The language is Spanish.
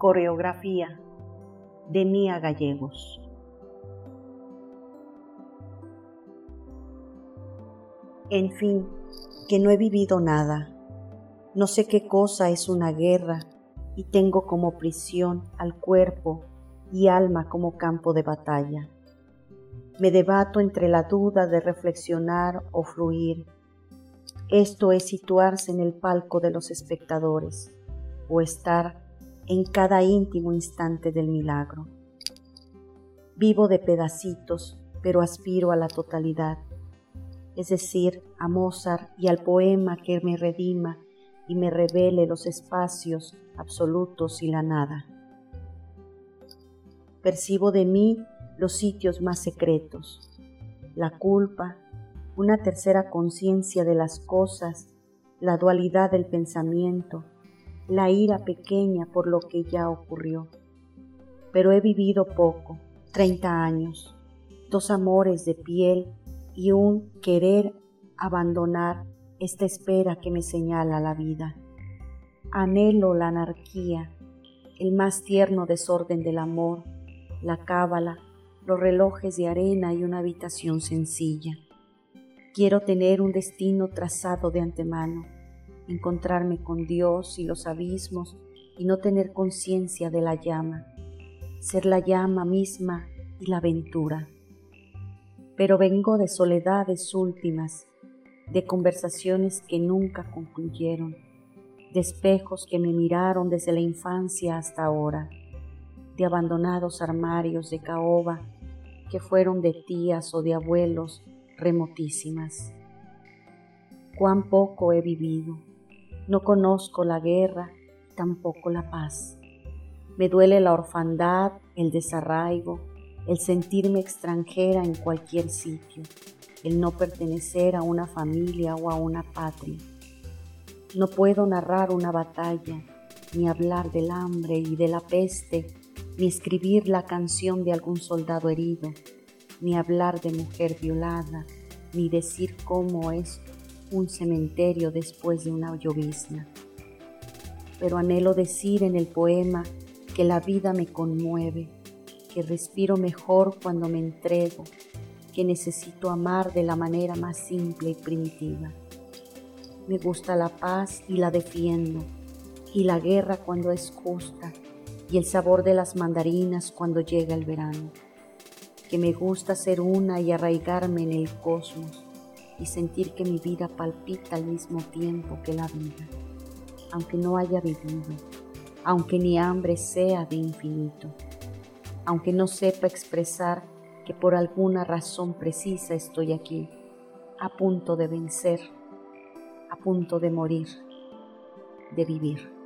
Coreografía de Mía Gallegos. En fin, que no he vivido nada. No sé qué cosa es una guerra y tengo como prisión al cuerpo y alma como campo de batalla. Me debato entre la duda de reflexionar o fluir. Esto es situarse en el palco de los espectadores o estar en cada íntimo instante del milagro. Vivo de pedacitos, pero aspiro a la totalidad, es decir, a Mozart y al poema que me redima y me revele los espacios absolutos y la nada. Percibo de mí los sitios más secretos, la culpa, una tercera conciencia de las cosas, la dualidad del pensamiento, la ira pequeña por lo que ya ocurrió. Pero he vivido poco, treinta años, dos amores de piel y un querer abandonar esta espera que me señala la vida. Anhelo la anarquía, el más tierno desorden del amor, la cábala, los relojes de arena y una habitación sencilla. Quiero tener un destino trazado de antemano encontrarme con Dios y los abismos y no tener conciencia de la llama, ser la llama misma y la aventura. Pero vengo de soledades últimas, de conversaciones que nunca concluyeron, de espejos que me miraron desde la infancia hasta ahora, de abandonados armarios de caoba que fueron de tías o de abuelos remotísimas. Cuán poco he vivido no conozco la guerra, tampoco la paz. Me duele la orfandad, el desarraigo, el sentirme extranjera en cualquier sitio, el no pertenecer a una familia o a una patria. No puedo narrar una batalla, ni hablar del hambre y de la peste, ni escribir la canción de algún soldado herido, ni hablar de mujer violada, ni decir cómo es un cementerio después de una llovizna. Pero anhelo decir en el poema que la vida me conmueve, que respiro mejor cuando me entrego, que necesito amar de la manera más simple y primitiva. Me gusta la paz y la defiendo, y la guerra cuando es justa, y el sabor de las mandarinas cuando llega el verano. Que me gusta ser una y arraigarme en el cosmos, y sentir que mi vida palpita al mismo tiempo que la vida, aunque no haya vivido, aunque mi hambre sea de infinito, aunque no sepa expresar que por alguna razón precisa estoy aquí, a punto de vencer, a punto de morir, de vivir.